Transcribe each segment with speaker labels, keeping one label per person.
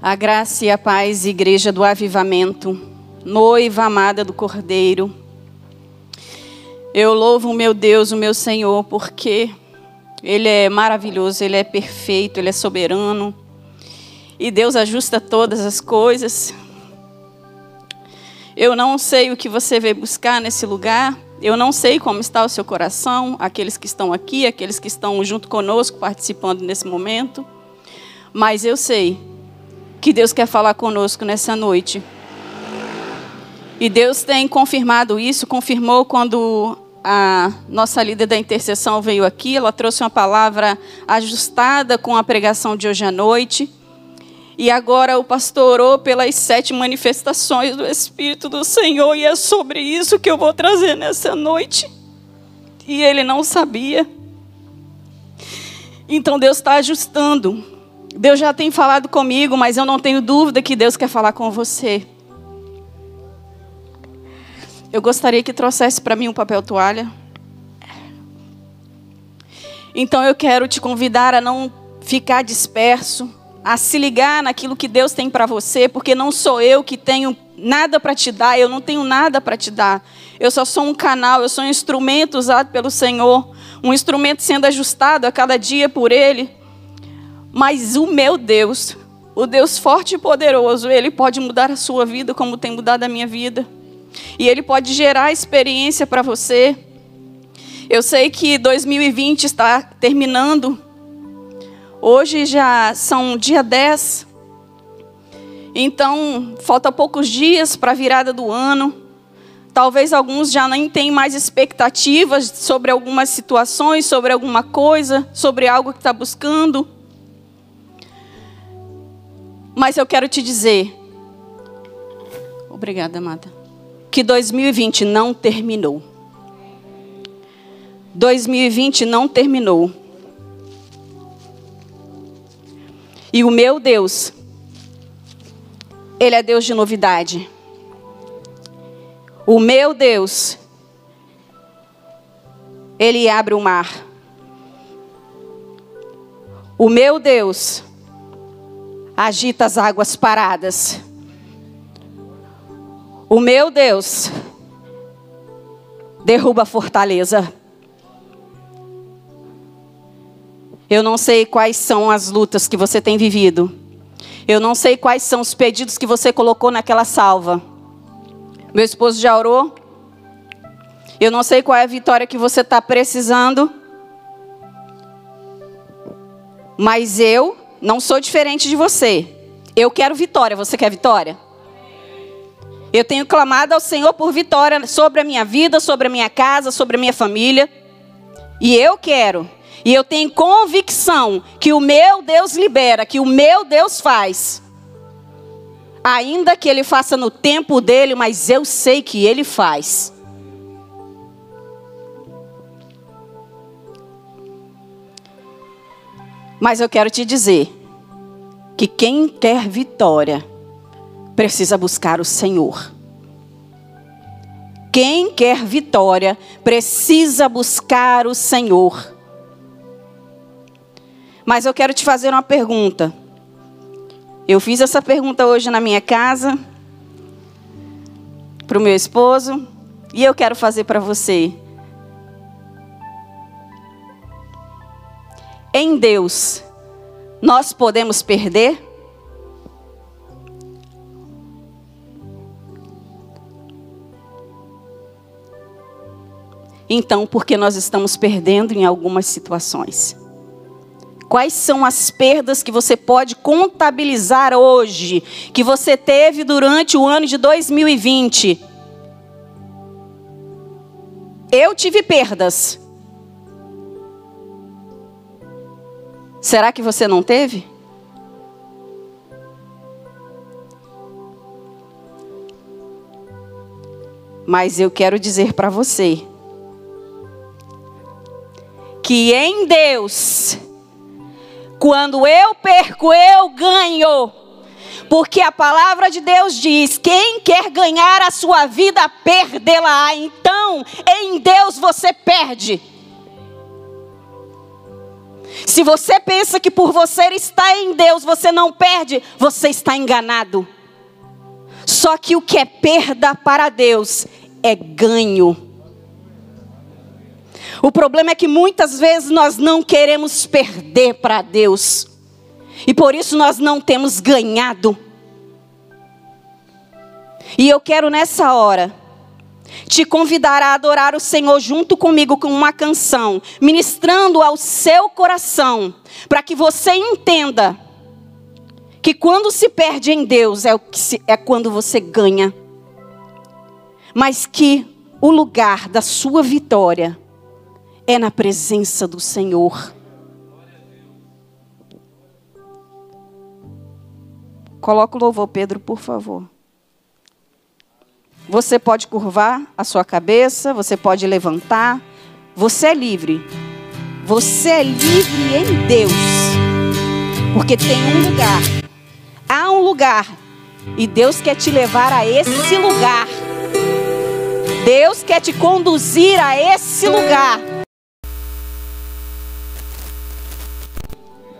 Speaker 1: A graça e a paz, igreja do avivamento, noiva amada do Cordeiro. Eu louvo o meu Deus, o meu Senhor, porque Ele é maravilhoso, Ele é perfeito, Ele é soberano. E Deus ajusta todas as coisas. Eu não sei o que você veio buscar nesse lugar. Eu não sei como está o seu coração, aqueles que estão aqui, aqueles que estão junto conosco participando nesse momento. Mas eu sei que Deus quer falar conosco nessa noite. E Deus tem confirmado isso, confirmou quando a nossa líder da intercessão veio aqui, ela trouxe uma palavra ajustada com a pregação de hoje à noite. E agora o pastor orou pelas sete manifestações do Espírito do Senhor, e é sobre isso que eu vou trazer nessa noite. E ele não sabia. Então Deus está ajustando. Deus já tem falado comigo, mas eu não tenho dúvida que Deus quer falar com você. Eu gostaria que trouxesse para mim um papel toalha. Então eu quero te convidar a não ficar disperso, a se ligar naquilo que Deus tem para você, porque não sou eu que tenho nada para te dar, eu não tenho nada para te dar. Eu só sou um canal, eu sou um instrumento usado pelo Senhor, um instrumento sendo ajustado a cada dia por Ele. Mas o meu Deus, o Deus forte e poderoso, Ele pode mudar a sua vida como tem mudado a minha vida. E Ele pode gerar experiência para você. Eu sei que 2020 está terminando. Hoje já são dia 10. Então, falta poucos dias para a virada do ano. Talvez alguns já nem tenham mais expectativas sobre algumas situações, sobre alguma coisa, sobre algo que está buscando. Mas eu quero te dizer, obrigada, amada, que 2020 não terminou. 2020 não terminou. E o meu Deus, Ele é Deus de novidade. O meu Deus, Ele abre o mar. O meu Deus, agita as águas paradas. O meu Deus derruba a fortaleza. Eu não sei quais são as lutas que você tem vivido. Eu não sei quais são os pedidos que você colocou naquela salva. Meu esposo já orou. Eu não sei qual é a vitória que você está precisando. Mas eu não sou diferente de você. Eu quero vitória. Você quer vitória? Eu tenho clamado ao Senhor por vitória sobre a minha vida, sobre a minha casa, sobre a minha família. E eu quero. E eu tenho convicção que o meu Deus libera, que o meu Deus faz. Ainda que ele faça no tempo dele, mas eu sei que ele faz. Mas eu quero te dizer que quem quer vitória precisa buscar o Senhor. Quem quer vitória precisa buscar o Senhor. Mas eu quero te fazer uma pergunta. Eu fiz essa pergunta hoje na minha casa, para o meu esposo, e eu quero fazer para você. Em Deus, nós podemos perder? Então, porque nós estamos perdendo em algumas situações? Quais são as perdas que você pode contabilizar hoje, que você teve durante o ano de 2020? Eu tive perdas. Será que você não teve? Mas eu quero dizer para você que em Deus, quando eu perco, eu ganho. Porque a palavra de Deus diz: quem quer ganhar a sua vida, perdê-la. Então, em Deus você perde. Se você pensa que por você estar em Deus você não perde, você está enganado. Só que o que é perda para Deus é ganho. O problema é que muitas vezes nós não queremos perder para Deus. E por isso nós não temos ganhado. E eu quero nessa hora te convidar a adorar o Senhor junto comigo com uma canção, ministrando ao seu coração, para que você entenda que quando se perde em Deus é, o que se, é quando você ganha, mas que o lugar da sua vitória é na presença do Senhor. Coloca o louvor, Pedro, por favor. Você pode curvar a sua cabeça, você pode levantar. Você é livre. Você é livre em Deus. Porque tem um lugar. Há um lugar. E Deus quer te levar a esse lugar. Deus quer te conduzir a esse lugar.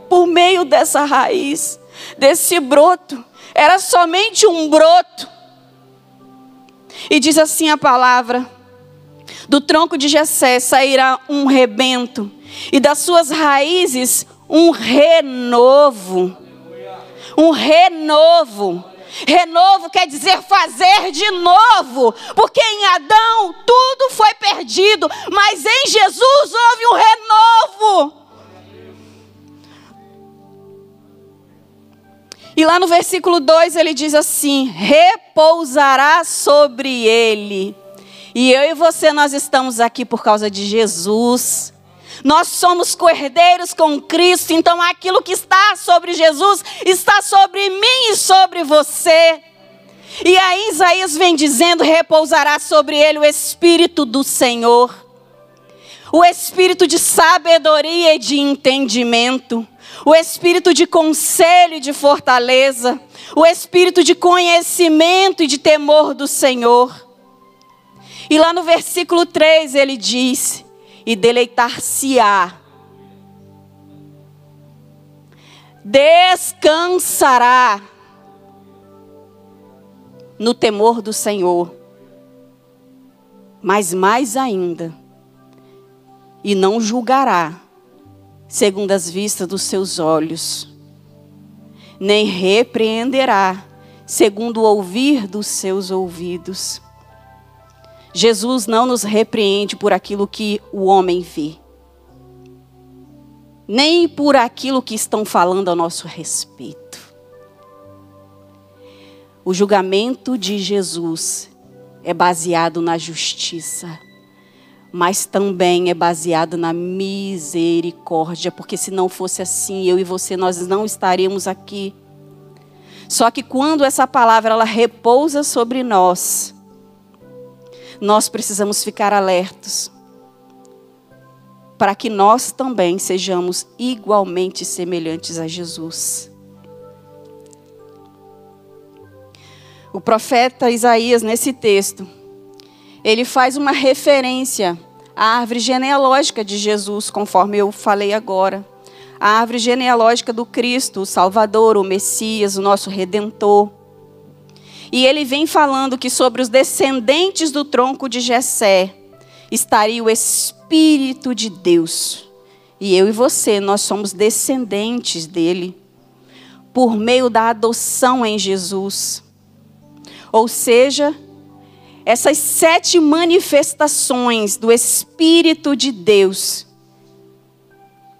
Speaker 1: Por meio dessa raiz, desse broto. Era somente um broto e diz assim a palavra: Do tronco de Jessé sairá um rebento, e das suas raízes um renovo. Um renovo. Renovo quer dizer fazer de novo, porque em Adão tudo foi perdido, mas em Jesus houve um renovo. E lá no versículo 2 ele diz assim: repousará sobre ele. E eu e você, nós estamos aqui por causa de Jesus. Nós somos cordeiros com Cristo, então aquilo que está sobre Jesus está sobre mim e sobre você. E aí Isaías vem dizendo: repousará sobre ele o Espírito do Senhor, o Espírito de sabedoria e de entendimento. O espírito de conselho e de fortaleza, o espírito de conhecimento e de temor do Senhor. E lá no versículo 3 ele diz: E deleitar-se-á, descansará no temor do Senhor, mas mais ainda, e não julgará segundo as vistas dos seus olhos, nem repreenderá, segundo o ouvir dos seus ouvidos. Jesus não nos repreende por aquilo que o homem vê, nem por aquilo que estão falando a nosso respeito. O julgamento de Jesus é baseado na justiça mas também é baseado na misericórdia, porque se não fosse assim, eu e você nós não estaríamos aqui. Só que quando essa palavra ela repousa sobre nós, nós precisamos ficar alertos para que nós também sejamos igualmente semelhantes a Jesus. O profeta Isaías, nesse texto, ele faz uma referência à árvore genealógica de Jesus, conforme eu falei agora. A árvore genealógica do Cristo, o Salvador, o Messias, o nosso Redentor. E ele vem falando que sobre os descendentes do tronco de Jessé estaria o Espírito de Deus. E eu e você, nós somos descendentes dele por meio da adoção em Jesus. Ou seja, essas sete manifestações do Espírito de Deus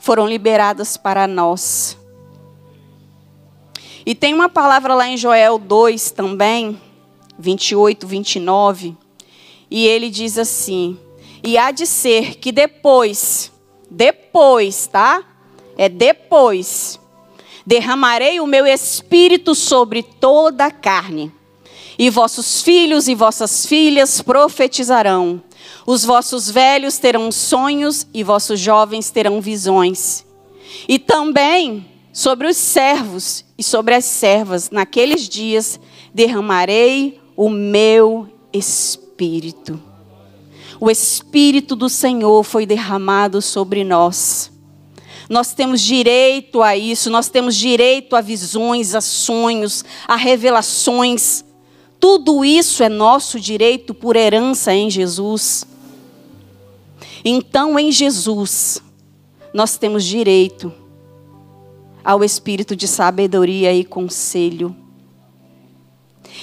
Speaker 1: foram liberadas para nós. E tem uma palavra lá em Joel 2 também, 28, 29, e ele diz assim: E há de ser que depois, depois, tá? É depois, derramarei o meu espírito sobre toda a carne e vossos filhos e vossas filhas profetizarão. Os vossos velhos terão sonhos e vossos jovens terão visões. E também sobre os servos e sobre as servas, naqueles dias derramarei o meu espírito. O espírito do Senhor foi derramado sobre nós. Nós temos direito a isso, nós temos direito a visões, a sonhos, a revelações. Tudo isso é nosso direito por herança em Jesus. Então, em Jesus, nós temos direito ao espírito de sabedoria e conselho.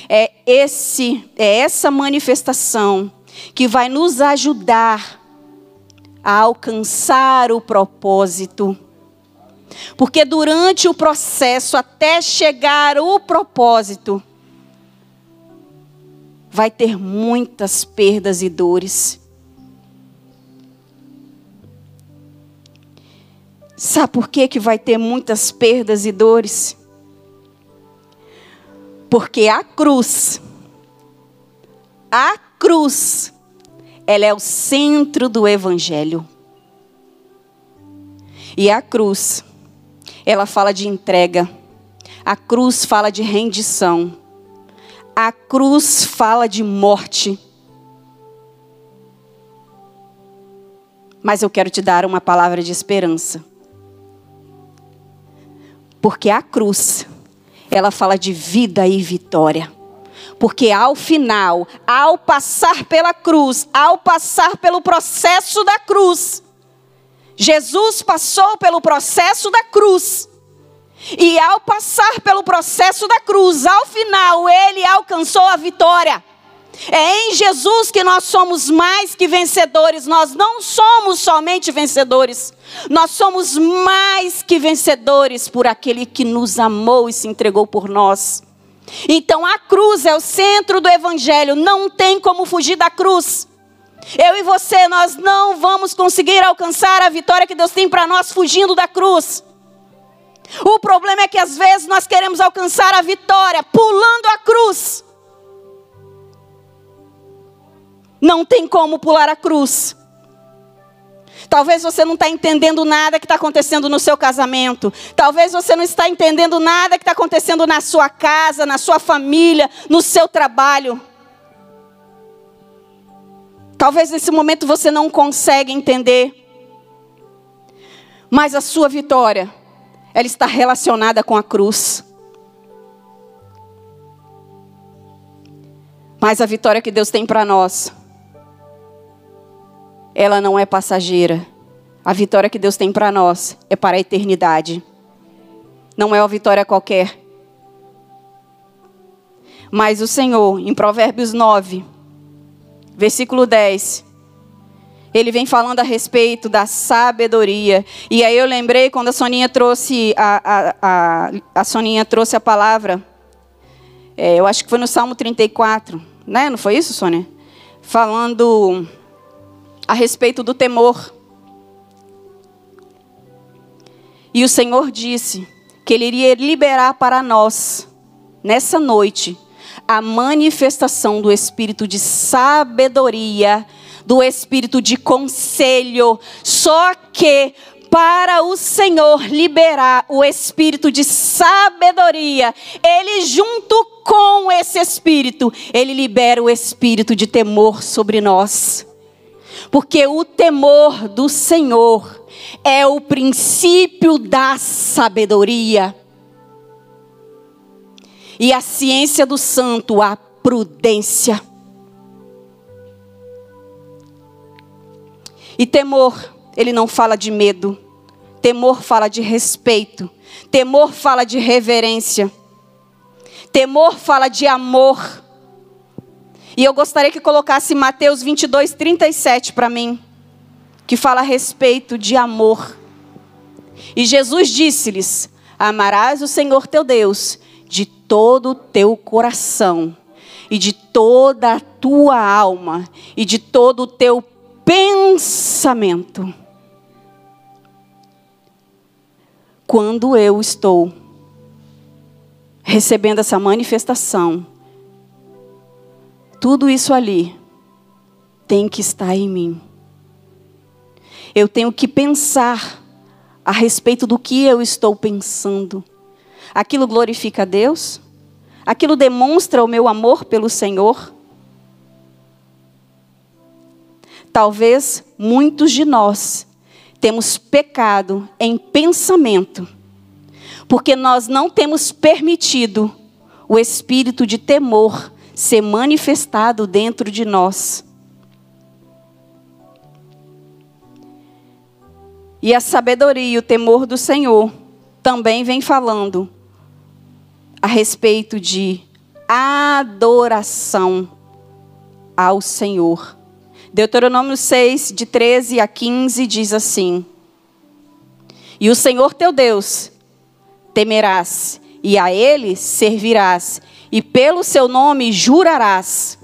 Speaker 1: É esse é essa manifestação que vai nos ajudar a alcançar o propósito. Porque durante o processo até chegar o propósito, vai ter muitas perdas e dores. Sabe por que, que vai ter muitas perdas e dores? Porque a cruz, a cruz, ela é o centro do Evangelho. E a cruz, ela fala de entrega. A cruz fala de rendição. A cruz fala de morte. Mas eu quero te dar uma palavra de esperança. Porque a cruz, ela fala de vida e vitória. Porque ao final, ao passar pela cruz, ao passar pelo processo da cruz, Jesus passou pelo processo da cruz. E ao passar pelo processo da cruz, ao final, ele alcançou a vitória. É em Jesus que nós somos mais que vencedores. Nós não somos somente vencedores. Nós somos mais que vencedores por aquele que nos amou e se entregou por nós. Então a cruz é o centro do evangelho, não tem como fugir da cruz. Eu e você, nós não vamos conseguir alcançar a vitória que Deus tem para nós fugindo da cruz. O problema é que às vezes nós queremos alcançar a vitória pulando a cruz. Não tem como pular a cruz. Talvez você não está entendendo nada que está acontecendo no seu casamento. Talvez você não está entendendo nada que está acontecendo na sua casa, na sua família, no seu trabalho. Talvez nesse momento você não consegue entender. Mas a sua vitória, ela está relacionada com a cruz. Mas a vitória que Deus tem para nós ela não é passageira. A vitória que Deus tem para nós é para a eternidade. Não é uma vitória qualquer. Mas o Senhor, em Provérbios 9, versículo 10, ele vem falando a respeito da sabedoria. E aí eu lembrei quando a Soninha trouxe a, a, a, a Soninha trouxe a palavra. É, eu acho que foi no Salmo 34, né? Não foi isso, Sônia? Falando a respeito do temor. E o Senhor disse que Ele iria liberar para nós, nessa noite, a manifestação do espírito de sabedoria, do espírito de conselho. Só que para o Senhor liberar o espírito de sabedoria, Ele, junto com esse espírito, Ele libera o espírito de temor sobre nós. Porque o temor do Senhor é o princípio da sabedoria. E a ciência do santo, a prudência. E temor, ele não fala de medo. Temor fala de respeito. Temor fala de reverência. Temor fala de amor. E eu gostaria que colocasse Mateus 22, 37 para mim, que fala a respeito de amor. E Jesus disse-lhes: Amarás o Senhor teu Deus de todo o teu coração, e de toda a tua alma, e de todo o teu pensamento. Quando eu estou recebendo essa manifestação, tudo isso ali tem que estar em mim. Eu tenho que pensar a respeito do que eu estou pensando. Aquilo glorifica a Deus? Aquilo demonstra o meu amor pelo Senhor? Talvez muitos de nós temos pecado em pensamento, porque nós não temos permitido o espírito de temor ser manifestado dentro de nós. E a sabedoria e o temor do Senhor também vem falando a respeito de adoração ao Senhor. Deuteronômio 6, de 13 a 15, diz assim: E o Senhor teu Deus temerás, e a ele servirás, e pelo seu nome jurarás.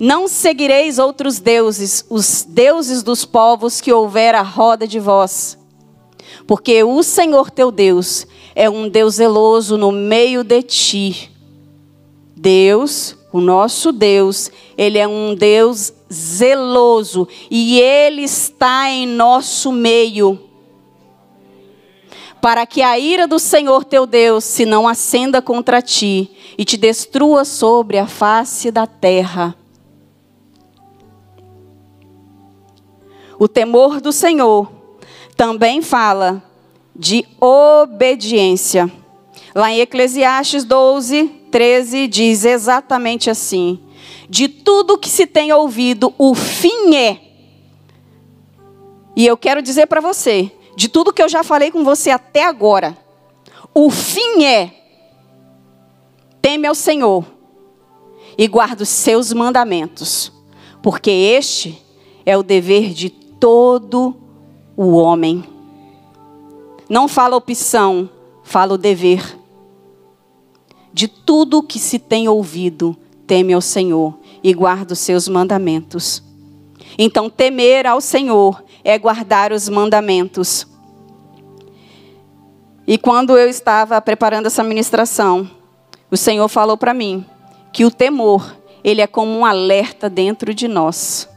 Speaker 1: Não seguireis outros deuses, os deuses dos povos que houver à roda de vós. Porque o Senhor teu Deus é um Deus zeloso no meio de ti. Deus, o nosso Deus, ele é um Deus zeloso e ele está em nosso meio. Para que a ira do Senhor teu Deus se não acenda contra ti e te destrua sobre a face da terra. O temor do Senhor também fala de obediência. Lá em Eclesiastes 12, 13 diz exatamente assim: De tudo que se tem ouvido, o fim é. E eu quero dizer para você, de tudo que eu já falei com você até agora, o fim é teme ao Senhor e guarda os seus mandamentos, porque este é o dever de todo o homem. Não fala opção, fala o dever. De tudo que se tem ouvido, teme ao Senhor e guarda os seus mandamentos. Então, temer ao Senhor é guardar os mandamentos. E quando eu estava preparando essa ministração, o Senhor falou para mim que o temor, ele é como um alerta dentro de nós.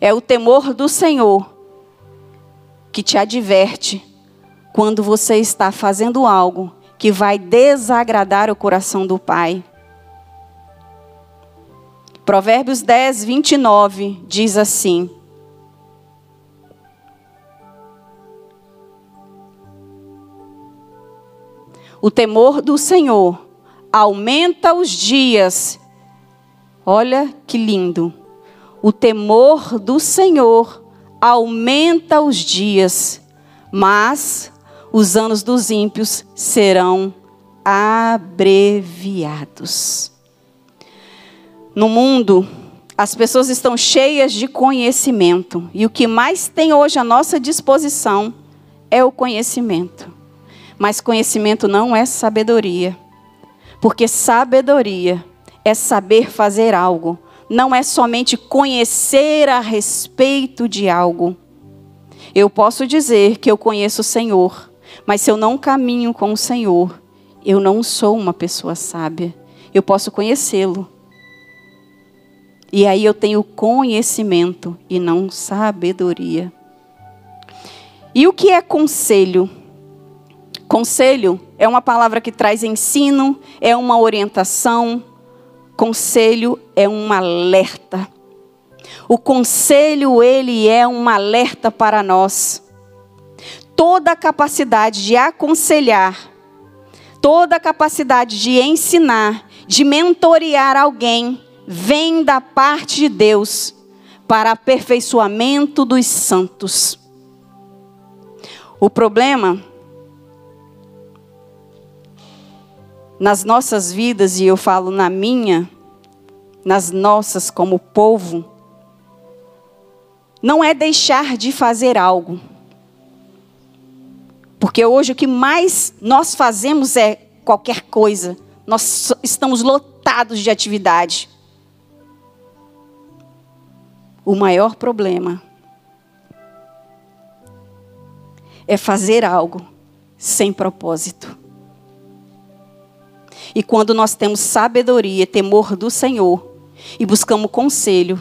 Speaker 1: É o temor do Senhor que te adverte quando você está fazendo algo que vai desagradar o coração do Pai. Provérbios 10, 29 diz assim: O temor do Senhor aumenta os dias. Olha que lindo o temor do Senhor aumenta os dias, mas os anos dos ímpios serão abreviados. No mundo, as pessoas estão cheias de conhecimento, e o que mais tem hoje à nossa disposição é o conhecimento. Mas conhecimento não é sabedoria, porque sabedoria é saber fazer algo não é somente conhecer a respeito de algo. Eu posso dizer que eu conheço o Senhor, mas se eu não caminho com o Senhor, eu não sou uma pessoa sábia. Eu posso conhecê-lo. E aí eu tenho conhecimento e não sabedoria. E o que é conselho? Conselho é uma palavra que traz ensino, é uma orientação, Conselho é um alerta. O conselho, ele é um alerta para nós. Toda a capacidade de aconselhar, toda a capacidade de ensinar, de mentorear alguém, vem da parte de Deus para aperfeiçoamento dos santos. O problema nas nossas vidas, e eu falo na minha, nas nossas como povo, não é deixar de fazer algo. Porque hoje o que mais nós fazemos é qualquer coisa. Nós estamos lotados de atividade. O maior problema é fazer algo sem propósito. E quando nós temos sabedoria, temor do Senhor e buscamos conselho,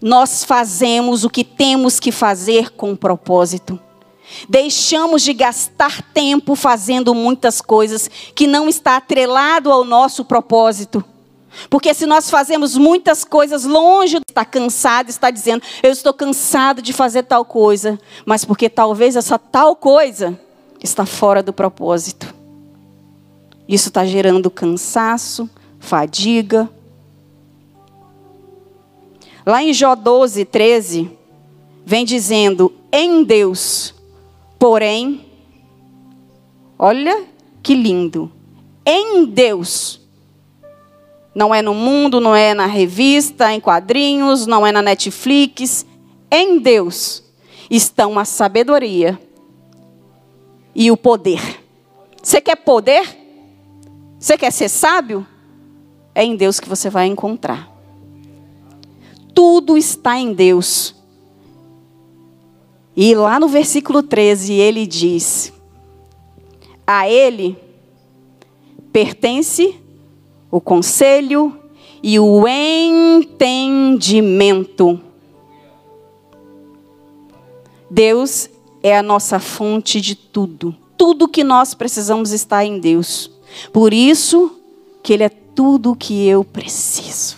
Speaker 1: nós fazemos o que temos que fazer com propósito. Deixamos de gastar tempo fazendo muitas coisas que não está atrelado ao nosso propósito. Porque se nós fazemos muitas coisas longe, está cansado, está dizendo, eu estou cansado de fazer tal coisa, mas porque talvez essa tal coisa está fora do propósito. Isso está gerando cansaço, fadiga. Lá em Jó 12, 13, vem dizendo: em Deus, porém, olha que lindo, em Deus, não é no mundo, não é na revista, em quadrinhos, não é na Netflix. Em Deus estão a sabedoria e o poder. Você quer poder? Você quer ser sábio? É em Deus que você vai encontrar. Tudo está em Deus. E lá no versículo 13 ele diz: A ele pertence o conselho e o entendimento. Deus é a nossa fonte de tudo. Tudo que nós precisamos está em Deus. Por isso que Ele é tudo o que eu preciso.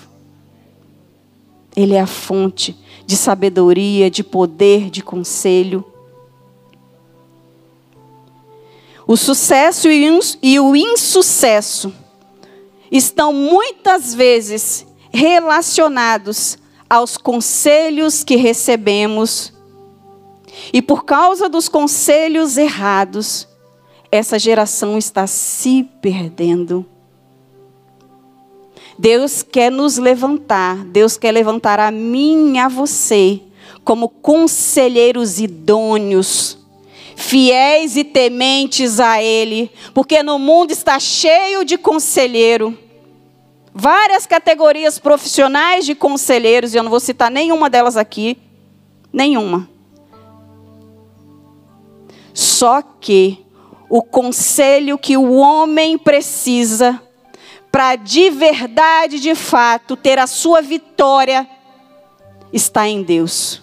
Speaker 1: Ele é a fonte de sabedoria, de poder, de conselho. O sucesso e o insucesso estão muitas vezes relacionados aos conselhos que recebemos. E por causa dos conselhos errados, essa geração está se perdendo. Deus quer nos levantar, Deus quer levantar a mim e a você como conselheiros idôneos, fiéis e tementes a Ele, porque no mundo está cheio de conselheiro. Várias categorias profissionais de conselheiros, e eu não vou citar nenhuma delas aqui, nenhuma. Só que o conselho que o homem precisa para de verdade, de fato, ter a sua vitória está em Deus.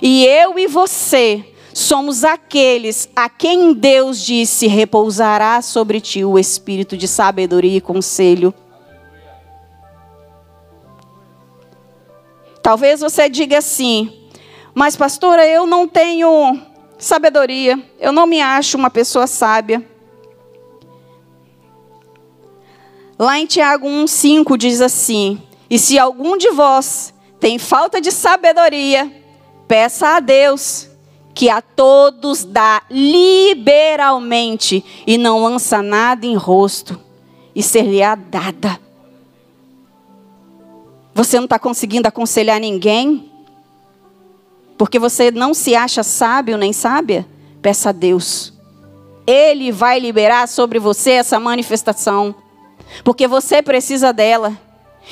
Speaker 1: E eu e você somos aqueles a quem Deus disse: repousará sobre ti o espírito de sabedoria e conselho. Talvez você diga assim, mas pastora, eu não tenho sabedoria, eu não me acho uma pessoa sábia. Lá em Tiago 1,5 diz assim: E se algum de vós tem falta de sabedoria, peça a Deus que a todos dá liberalmente e não lança nada em rosto, e ser-lhe-á dada. Você não está conseguindo aconselhar ninguém? Porque você não se acha sábio nem sábia? Peça a Deus. Ele vai liberar sobre você essa manifestação. Porque você precisa dela.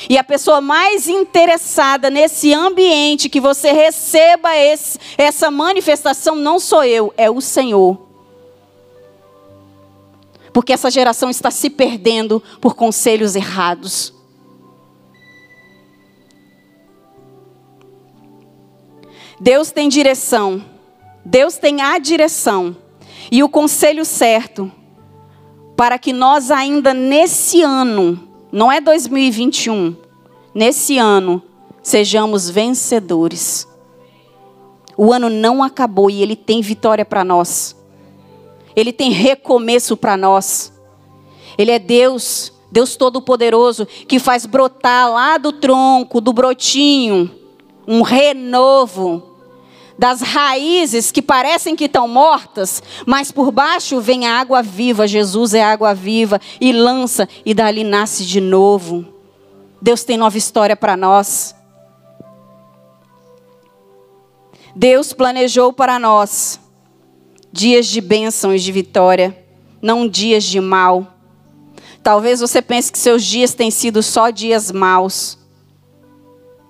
Speaker 1: E a pessoa mais interessada nesse ambiente que você receba esse, essa manifestação não sou eu, é o Senhor. Porque essa geração está se perdendo por conselhos errados. Deus tem direção. Deus tem a direção e o conselho certo para que nós ainda nesse ano não é 2021. Nesse ano, sejamos vencedores. O ano não acabou e ele tem vitória para nós. Ele tem recomeço para nós. Ele é Deus, Deus Todo-Poderoso, que faz brotar lá do tronco, do brotinho, um renovo das raízes que parecem que estão mortas, mas por baixo vem a água viva. Jesus é água viva e lança e dali nasce de novo. Deus tem nova história para nós. Deus planejou para nós dias de bênção e de vitória, não dias de mal. Talvez você pense que seus dias têm sido só dias maus.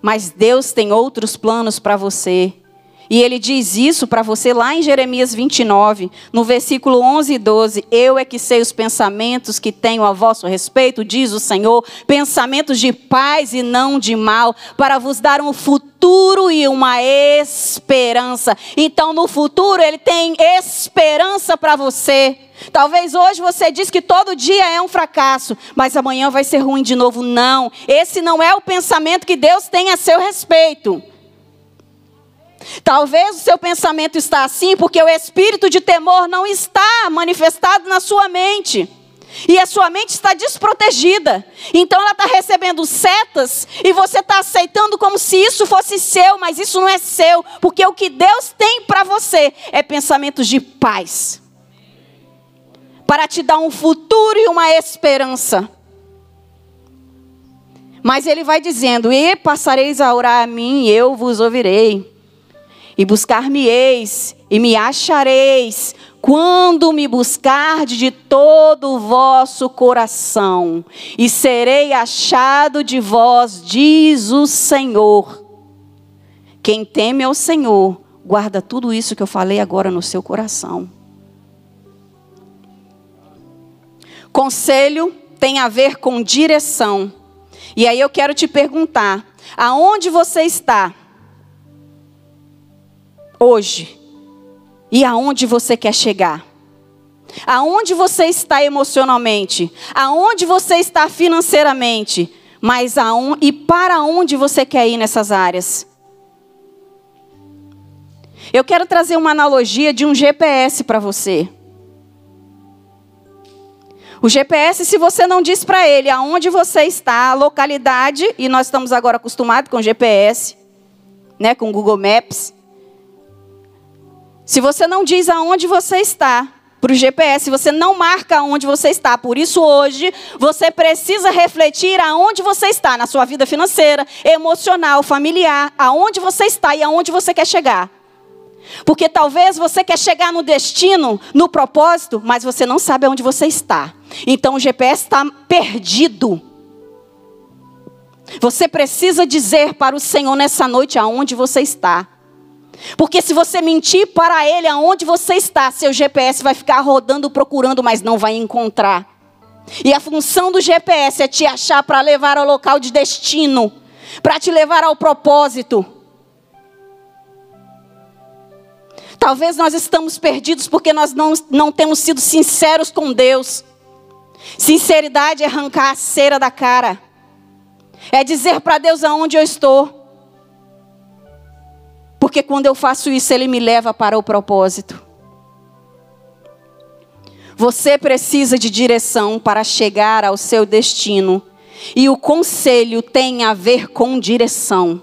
Speaker 1: Mas Deus tem outros planos para você. E ele diz isso para você lá em Jeremias 29, no versículo 11 e 12. Eu é que sei os pensamentos que tenho a vosso respeito, diz o Senhor, pensamentos de paz e não de mal, para vos dar um futuro e uma esperança. Então, no futuro, ele tem esperança para você. Talvez hoje você diz que todo dia é um fracasso, mas amanhã vai ser ruim de novo. Não, esse não é o pensamento que Deus tem a seu respeito. Talvez o seu pensamento está assim porque o espírito de temor não está manifestado na sua mente. E a sua mente está desprotegida. Então ela está recebendo setas e você está aceitando como se isso fosse seu, mas isso não é seu, porque o que Deus tem para você é pensamentos de paz para te dar um futuro e uma esperança. Mas ele vai dizendo: E passareis a orar a mim, e eu vos ouvirei. E buscar-me-eis, e me achareis, quando me buscardes de todo o vosso coração, e serei achado de vós, diz o Senhor. Quem teme ao Senhor, guarda tudo isso que eu falei agora no seu coração. Conselho tem a ver com direção. E aí eu quero te perguntar: aonde você está? Hoje e aonde você quer chegar. Aonde você está emocionalmente, aonde você está financeiramente, mas aonde, e para onde você quer ir nessas áreas. Eu quero trazer uma analogia de um GPS para você. O GPS, se você não diz para ele aonde você está, a localidade, e nós estamos agora acostumados com GPS, né, com Google Maps. Se você não diz aonde você está, para o GPS, você não marca aonde você está. Por isso, hoje, você precisa refletir aonde você está, na sua vida financeira, emocional, familiar, aonde você está e aonde você quer chegar. Porque talvez você quer chegar no destino, no propósito, mas você não sabe aonde você está. Então o GPS está perdido. Você precisa dizer para o Senhor nessa noite aonde você está. Porque se você mentir para ele aonde você está, seu GPS vai ficar rodando procurando, mas não vai encontrar. E a função do GPS é te achar para levar ao local de destino, para te levar ao propósito. Talvez nós estamos perdidos porque nós não, não temos sido sinceros com Deus. Sinceridade é arrancar a cera da cara. É dizer para Deus aonde eu estou. Porque quando eu faço isso, Ele me leva para o propósito. Você precisa de direção para chegar ao seu destino. E o conselho tem a ver com direção.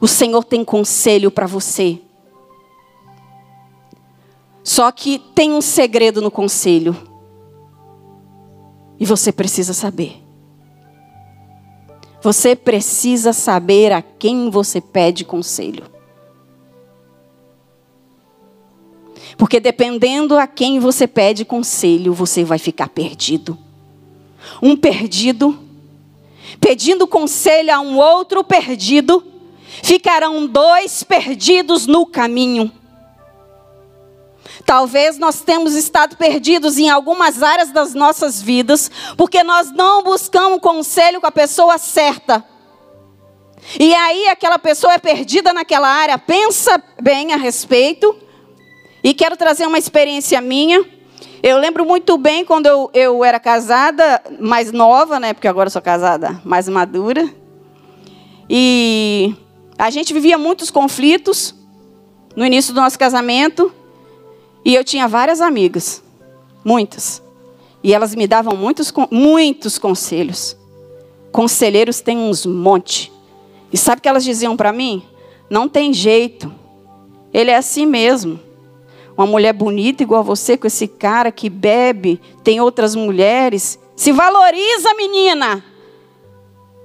Speaker 1: O Senhor tem conselho para você. Só que tem um segredo no conselho. E você precisa saber. Você precisa saber a quem você pede conselho. Porque dependendo a quem você pede conselho, você vai ficar perdido. Um perdido, pedindo conselho a um outro perdido, ficarão dois perdidos no caminho. Talvez nós temos estado perdidos em algumas áreas das nossas vidas, porque nós não buscamos conselho com a pessoa certa. E aí aquela pessoa é perdida naquela área, pensa bem a respeito, e quero trazer uma experiência minha. Eu lembro muito bem quando eu, eu era casada, mais nova, né? Porque agora sou casada mais madura. E a gente vivia muitos conflitos no início do nosso casamento. E eu tinha várias amigas, muitas. E elas me davam muitos, muitos conselhos. Conselheiros têm uns monte. E sabe o que elas diziam para mim? Não tem jeito. Ele é assim mesmo uma mulher bonita igual você, com esse cara que bebe, tem outras mulheres. Se valoriza, menina!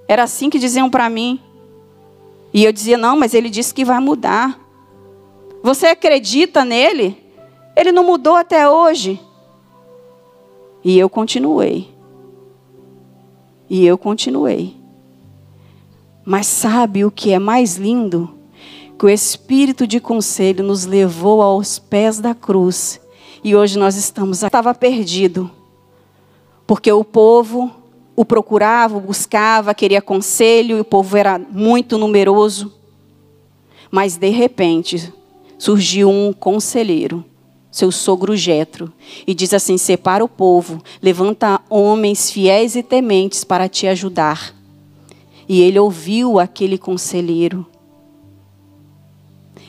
Speaker 1: Era assim que diziam para mim. E eu dizia: não, mas ele disse que vai mudar. Você acredita nele? Ele não mudou até hoje. E eu continuei. E eu continuei. Mas sabe o que é mais lindo? Que o espírito de conselho nos levou aos pés da cruz e hoje nós estamos. Estava perdido, porque o povo o procurava, o buscava, queria conselho e o povo era muito numeroso. Mas de repente surgiu um conselheiro, seu sogro Jetro, e diz assim: separa o povo, levanta homens fiéis e tementes para te ajudar. E ele ouviu aquele conselheiro.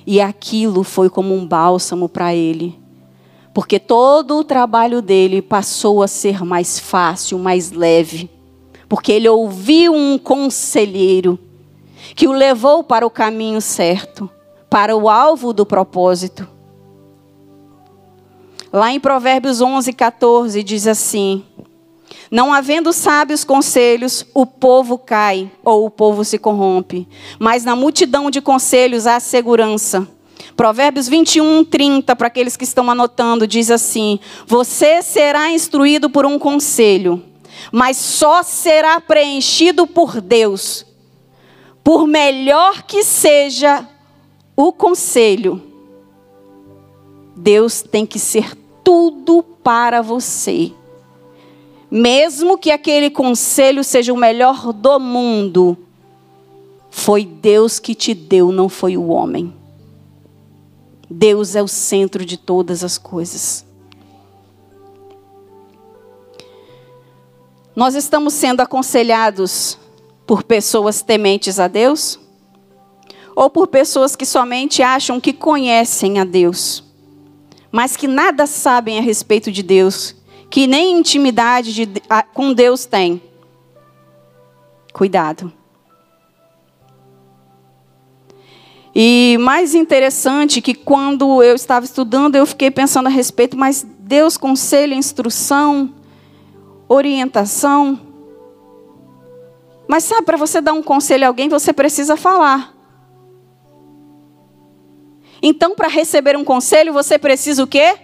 Speaker 1: E aquilo foi como um bálsamo para ele. Porque todo o trabalho dele passou a ser mais fácil, mais leve. Porque ele ouviu um conselheiro que o levou para o caminho certo, para o alvo do propósito. Lá em Provérbios 11, 14, diz assim: não havendo sábios conselhos, o povo cai ou o povo se corrompe. Mas na multidão de conselhos há segurança. Provérbios 21, 30, para aqueles que estão anotando, diz assim: Você será instruído por um conselho, mas só será preenchido por Deus. Por melhor que seja o conselho, Deus tem que ser tudo para você. Mesmo que aquele conselho seja o melhor do mundo, foi Deus que te deu, não foi o homem. Deus é o centro de todas as coisas. Nós estamos sendo aconselhados por pessoas tementes a Deus? Ou por pessoas que somente acham que conhecem a Deus, mas que nada sabem a respeito de Deus que nem intimidade de, a, com Deus tem. Cuidado. E mais interessante que quando eu estava estudando, eu fiquei pensando a respeito, mas Deus conselho, instrução, orientação. Mas sabe, para você dar um conselho a alguém, você precisa falar. Então, para receber um conselho, você precisa o quê?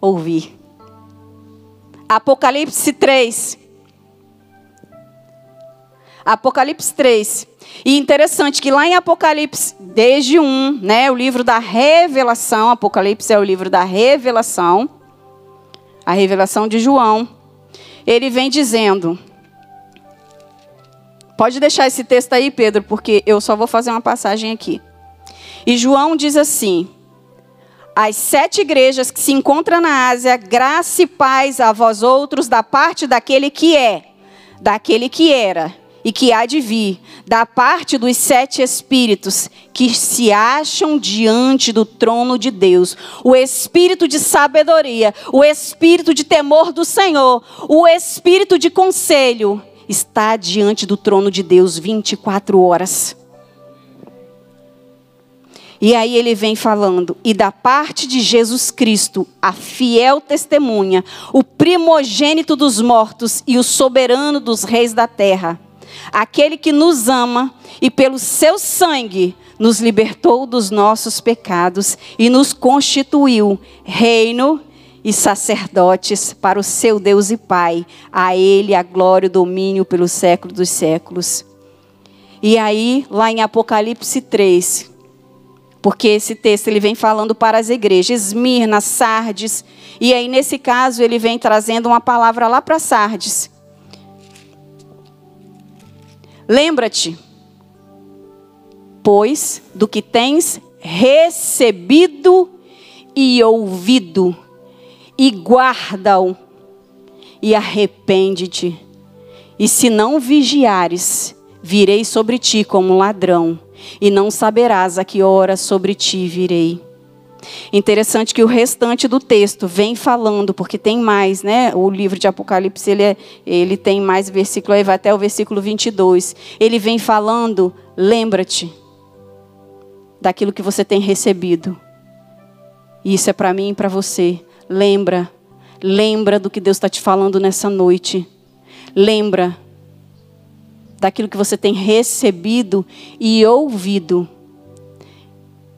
Speaker 1: Ouvir. Apocalipse 3. Apocalipse 3. E interessante que lá em Apocalipse, desde 1, né, o livro da revelação, Apocalipse é o livro da revelação, a revelação de João, ele vem dizendo. Pode deixar esse texto aí, Pedro, porque eu só vou fazer uma passagem aqui. E João diz assim: as sete igrejas que se encontram na Ásia, graça e paz a vós outros da parte daquele que é, daquele que era e que há de vir, da parte dos sete espíritos que se acham diante do trono de Deus, o espírito de sabedoria, o espírito de temor do Senhor, o espírito de conselho, está diante do trono de Deus 24 horas. E aí ele vem falando, e da parte de Jesus Cristo, a fiel testemunha, o primogênito dos mortos e o soberano dos reis da terra, aquele que nos ama e pelo seu sangue nos libertou dos nossos pecados e nos constituiu reino e sacerdotes para o seu Deus e Pai. A ele a glória e o domínio pelos séculos dos séculos. E aí, lá em Apocalipse 3, porque esse texto ele vem falando para as igrejas, Esmirna, Sardes, e aí nesse caso ele vem trazendo uma palavra lá para Sardes. Lembra-te, pois, do que tens recebido e ouvido, e guarda-o, e arrepende-te. E se não vigiares, virei sobre ti como ladrão e não saberás a que hora sobre ti virei. Interessante que o restante do texto vem falando, porque tem mais, né? O livro de Apocalipse, ele, é, ele tem mais versículo, aí vai até o versículo 22. Ele vem falando, lembra-te daquilo que você tem recebido. Isso é para mim e para você. Lembra, lembra do que Deus está te falando nessa noite. Lembra daquilo que você tem recebido e ouvido.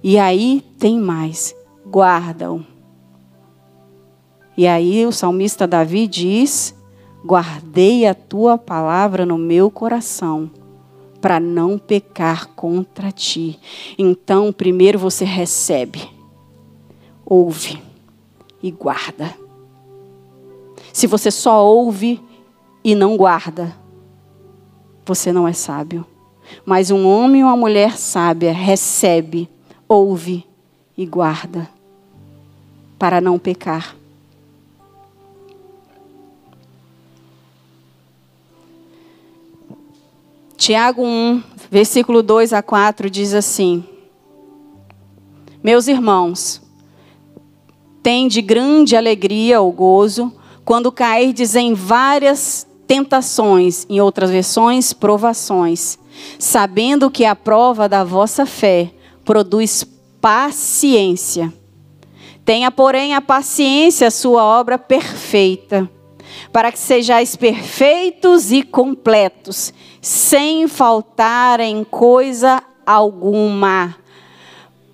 Speaker 1: E aí tem mais, guardam. E aí o salmista Davi diz: Guardei a tua palavra no meu coração, para não pecar contra ti. Então, primeiro você recebe, ouve e guarda. Se você só ouve e não guarda, você não é sábio. Mas um homem ou uma mulher sábia recebe, ouve e guarda para não pecar. Tiago 1, versículo 2 a 4 diz assim: Meus irmãos, de grande alegria ou gozo quando cairdes em várias tentações, em outras versões, provações, sabendo que a prova da vossa fé produz paciência. Tenha, porém, a paciência a sua obra perfeita, para que sejais perfeitos e completos, sem faltar em coisa alguma.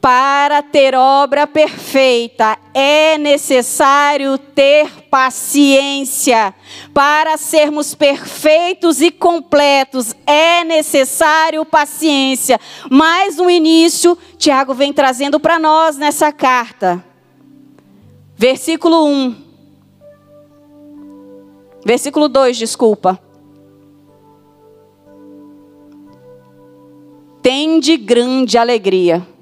Speaker 1: Para ter obra perfeita é necessário ter paciência. Para sermos perfeitos e completos é necessário paciência. Mas no início, Tiago vem trazendo para nós nessa carta. Versículo 1. Versículo 2, desculpa. Tende grande alegria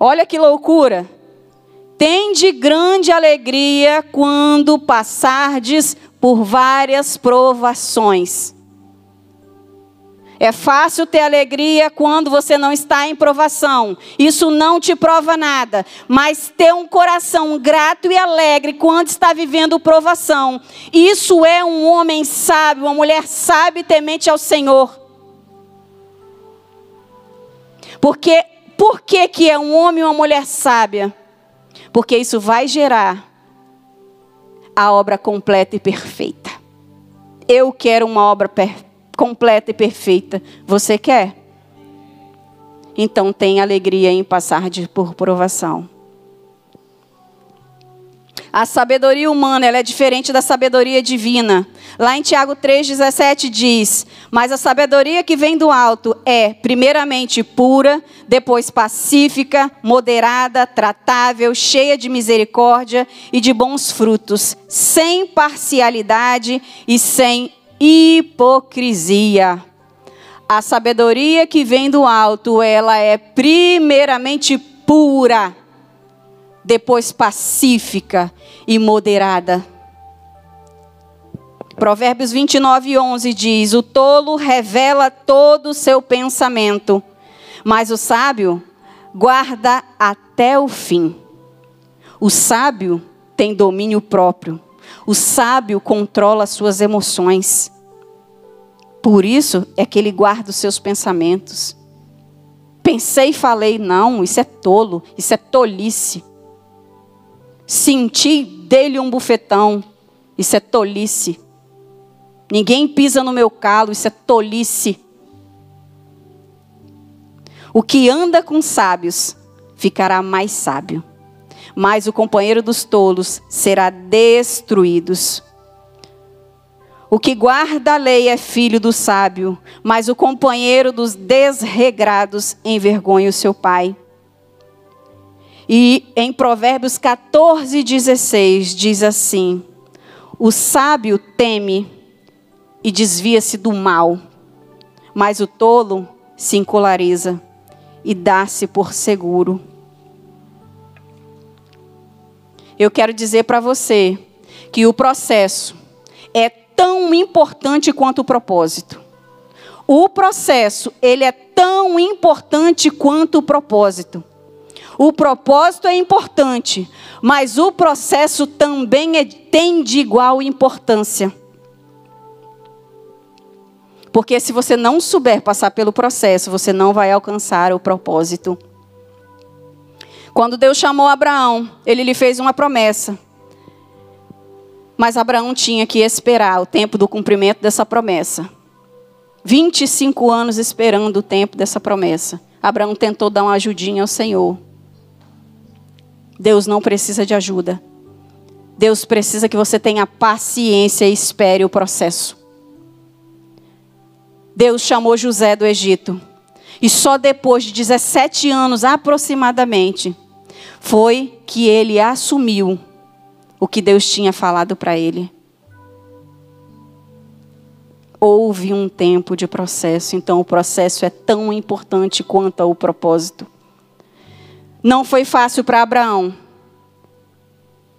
Speaker 1: Olha que loucura. Tende grande alegria quando passardes por várias provações. É fácil ter alegria quando você não está em provação. Isso não te prova nada. Mas ter um coração grato e alegre quando está vivendo provação. Isso é um homem sábio, uma mulher sábia e temente ao Senhor. Porque por que, que é um homem ou uma mulher sábia? Porque isso vai gerar a obra completa e perfeita. Eu quero uma obra completa e perfeita. Você quer? Então tem alegria em passar de, por provação. A sabedoria humana ela é diferente da sabedoria divina. Lá em Tiago 3,17 diz: Mas a sabedoria que vem do alto é, primeiramente, pura, depois pacífica, moderada, tratável, cheia de misericórdia e de bons frutos, sem parcialidade e sem hipocrisia. A sabedoria que vem do alto, ela é primeiramente pura depois pacífica e moderada. Provérbios 29, 11 diz: O tolo revela todo o seu pensamento, mas o sábio guarda até o fim. O sábio tem domínio próprio. O sábio controla suas emoções. Por isso é que ele guarda os seus pensamentos. Pensei e falei, não, isso é tolo, isso é tolice. Senti dele um bufetão. Isso é tolice. Ninguém pisa no meu calo, isso é tolice. O que anda com sábios ficará mais sábio, mas o companheiro dos tolos será destruído. O que guarda a lei é filho do sábio, mas o companheiro dos desregrados envergonha o seu pai. E em Provérbios 14, 16 diz assim: O sábio teme e desvia-se do mal, mas o tolo se encolariza e dá-se por seguro. Eu quero dizer para você que o processo é tão importante quanto o propósito. O processo, ele é tão importante quanto o propósito. O propósito é importante, mas o processo também é, tem de igual importância. Porque se você não souber passar pelo processo, você não vai alcançar o propósito. Quando Deus chamou Abraão, ele lhe fez uma promessa. Mas Abraão tinha que esperar o tempo do cumprimento dessa promessa. 25 anos esperando o tempo dessa promessa. Abraão tentou dar uma ajudinha ao Senhor. Deus não precisa de ajuda. Deus precisa que você tenha paciência e espere o processo. Deus chamou José do Egito. E só depois de 17 anos aproximadamente foi que ele assumiu o que Deus tinha falado para ele. Houve um tempo de processo, então o processo é tão importante quanto o propósito. Não foi fácil para Abraão.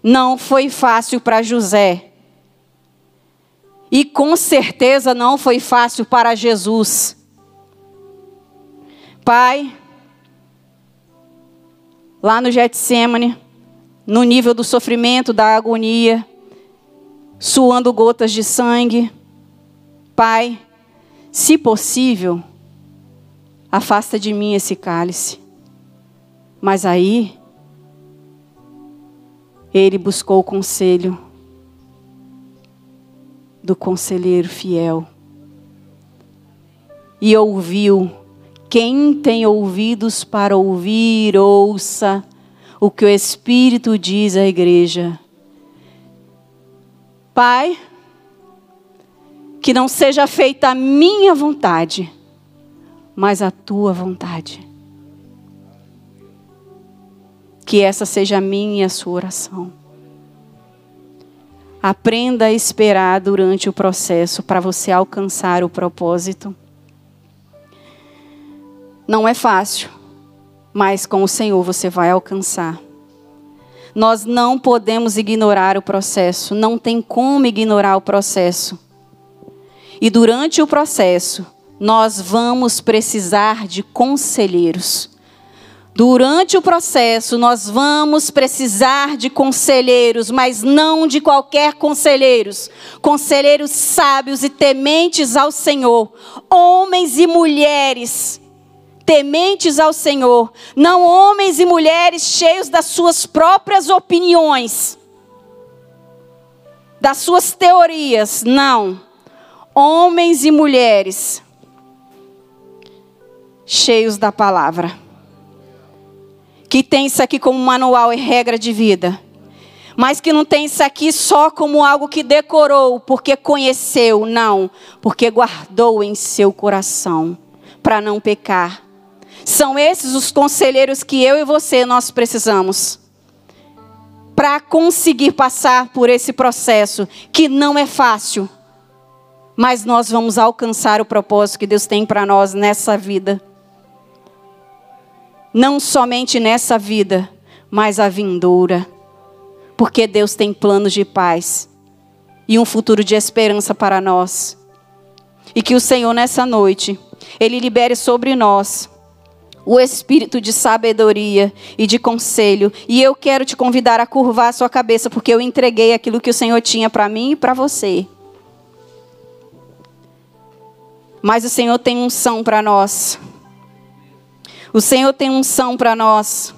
Speaker 1: Não foi fácil para José. E com certeza não foi fácil para Jesus. Pai, lá no Getsemane, no nível do sofrimento, da agonia, suando gotas de sangue. Pai, se possível, afasta de mim esse cálice. Mas aí, ele buscou o conselho do conselheiro fiel e ouviu. Quem tem ouvidos para ouvir, ouça o que o Espírito diz à igreja. Pai, que não seja feita a minha vontade, mas a tua vontade. Que essa seja a minha e a sua oração. Aprenda a esperar durante o processo para você alcançar o propósito. Não é fácil mas com o Senhor você vai alcançar. Nós não podemos ignorar o processo, não tem como ignorar o processo. E durante o processo, nós vamos precisar de conselheiros. Durante o processo, nós vamos precisar de conselheiros, mas não de qualquer conselheiros. Conselheiros sábios e tementes ao Senhor, homens e mulheres tementes ao Senhor, não homens e mulheres cheios das suas próprias opiniões, das suas teorias, não. Homens e mulheres cheios da palavra, que tem isso aqui como manual e regra de vida mas que não tem isso aqui só como algo que decorou, porque conheceu, não, porque guardou em seu coração para não pecar. São esses os conselheiros que eu e você nós precisamos para conseguir passar por esse processo que não é fácil, mas nós vamos alcançar o propósito que Deus tem para nós nessa vida. Não somente nessa vida, mas a vindoura. Porque Deus tem planos de paz e um futuro de esperança para nós. E que o Senhor nessa noite ele libere sobre nós o espírito de sabedoria e de conselho. E eu quero te convidar a curvar a sua cabeça, porque eu entreguei aquilo que o Senhor tinha para mim e para você. Mas o Senhor tem unção para nós. O Senhor tem unção para nós.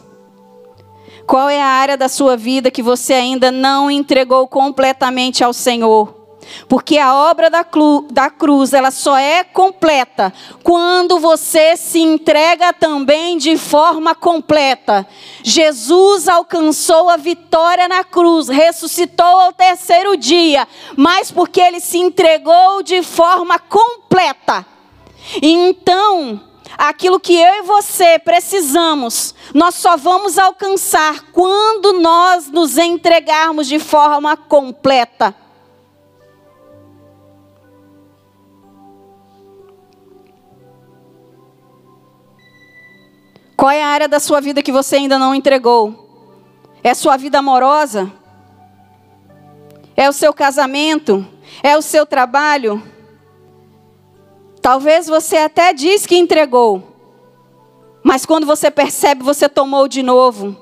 Speaker 1: Qual é a área da sua vida que você ainda não entregou completamente ao Senhor? Porque a obra da, da cruz, ela só é completa quando você se entrega também de forma completa. Jesus alcançou a vitória na cruz, ressuscitou ao terceiro dia, mas porque ele se entregou de forma completa. Então, aquilo que eu e você precisamos, nós só vamos alcançar quando nós nos entregarmos de forma completa. Qual é a área da sua vida que você ainda não entregou? É sua vida amorosa? É o seu casamento? É o seu trabalho? Talvez você até diz que entregou, mas quando você percebe, você tomou de novo.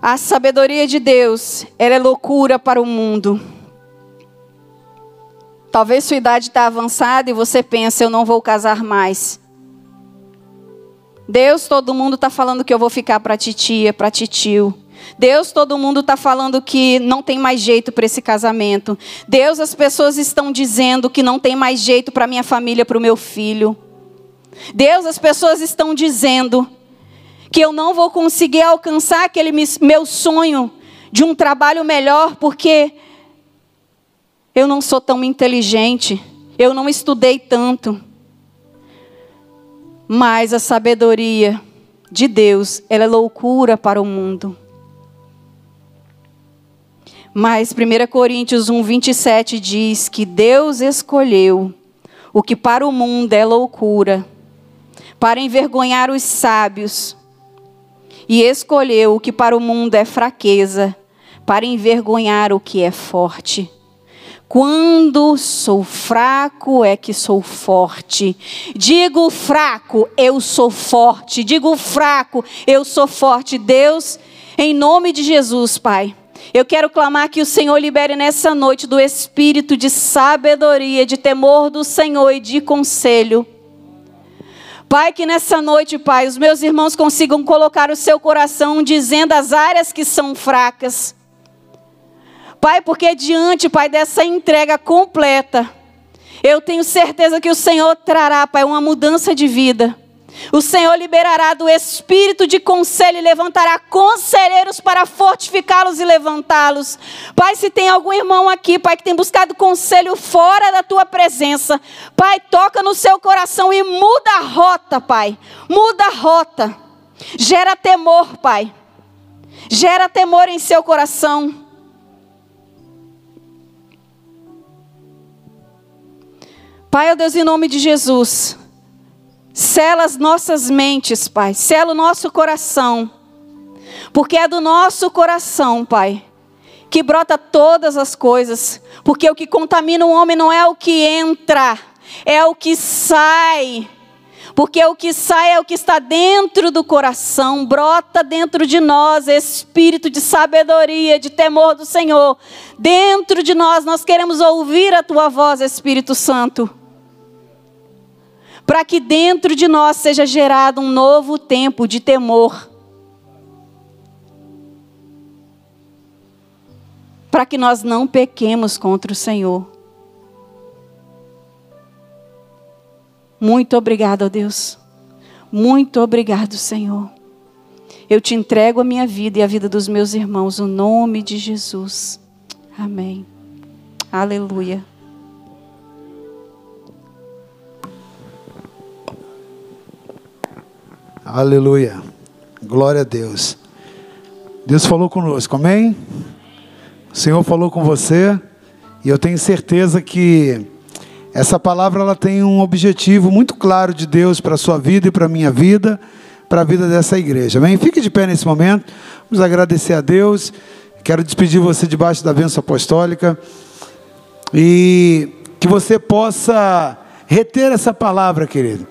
Speaker 1: A sabedoria de Deus, ela é loucura para o mundo. Talvez sua idade está avançada e você pensa, eu não vou casar mais. Deus, todo mundo está falando que eu vou ficar para titia, para titio. Deus, todo mundo está falando que não tem mais jeito para esse casamento. Deus, as pessoas estão dizendo que não tem mais jeito para minha família, para o meu filho. Deus, as pessoas estão dizendo que eu não vou conseguir alcançar aquele meu sonho de um trabalho melhor, porque eu não sou tão inteligente, eu não estudei tanto. Mas a sabedoria de Deus, ela é loucura para o mundo. Mas 1 Coríntios 1, 27 diz que Deus escolheu o que para o mundo é loucura, para envergonhar os sábios, e escolheu o que para o mundo é fraqueza, para envergonhar o que é forte. Quando sou fraco é que sou forte. Digo fraco, eu sou forte. Digo fraco, eu sou forte. Deus, em nome de Jesus, Pai eu quero clamar que o Senhor libere nessa noite do espírito de sabedoria, de temor do Senhor e de conselho. Pai, que nessa noite, Pai, os meus irmãos consigam colocar o seu coração dizendo as áreas que são fracas. Pai, porque diante, Pai, dessa entrega completa, eu tenho certeza que o Senhor trará, Pai, uma mudança de vida. O Senhor liberará do espírito de conselho e levantará conselheiros para fortificá-los e levantá-los. Pai, se tem algum irmão aqui, Pai, que tem buscado conselho fora da tua presença, Pai, toca no seu coração e muda a rota, Pai. Muda a rota. Gera temor, Pai. Gera temor em seu coração. Pai, ó Deus, em nome de Jesus. Sela as nossas mentes, Pai. Sela o nosso coração. Porque é do nosso coração, Pai, que brota todas as coisas. Porque o que contamina o homem não é o que entra, é o que sai. Porque o que sai é o que está dentro do coração, brota dentro de nós, espírito de sabedoria, de temor do Senhor. Dentro de nós, nós queremos ouvir a tua voz, Espírito Santo para que dentro de nós seja gerado um novo tempo de temor. Para que nós não pequemos contra o Senhor. Muito obrigado, Deus. Muito obrigado, Senhor. Eu te entrego a minha vida e a vida dos meus irmãos, no nome de Jesus. Amém. Aleluia.
Speaker 2: Aleluia. Glória a Deus. Deus falou conosco, amém? O Senhor falou com você e eu tenho certeza que essa palavra ela tem um objetivo muito claro de Deus para a sua vida e para a minha vida, para a vida dessa igreja. Amém? Fique de pé nesse momento. Vamos agradecer a Deus. Quero despedir você debaixo da bênção apostólica e que você possa reter essa palavra, querido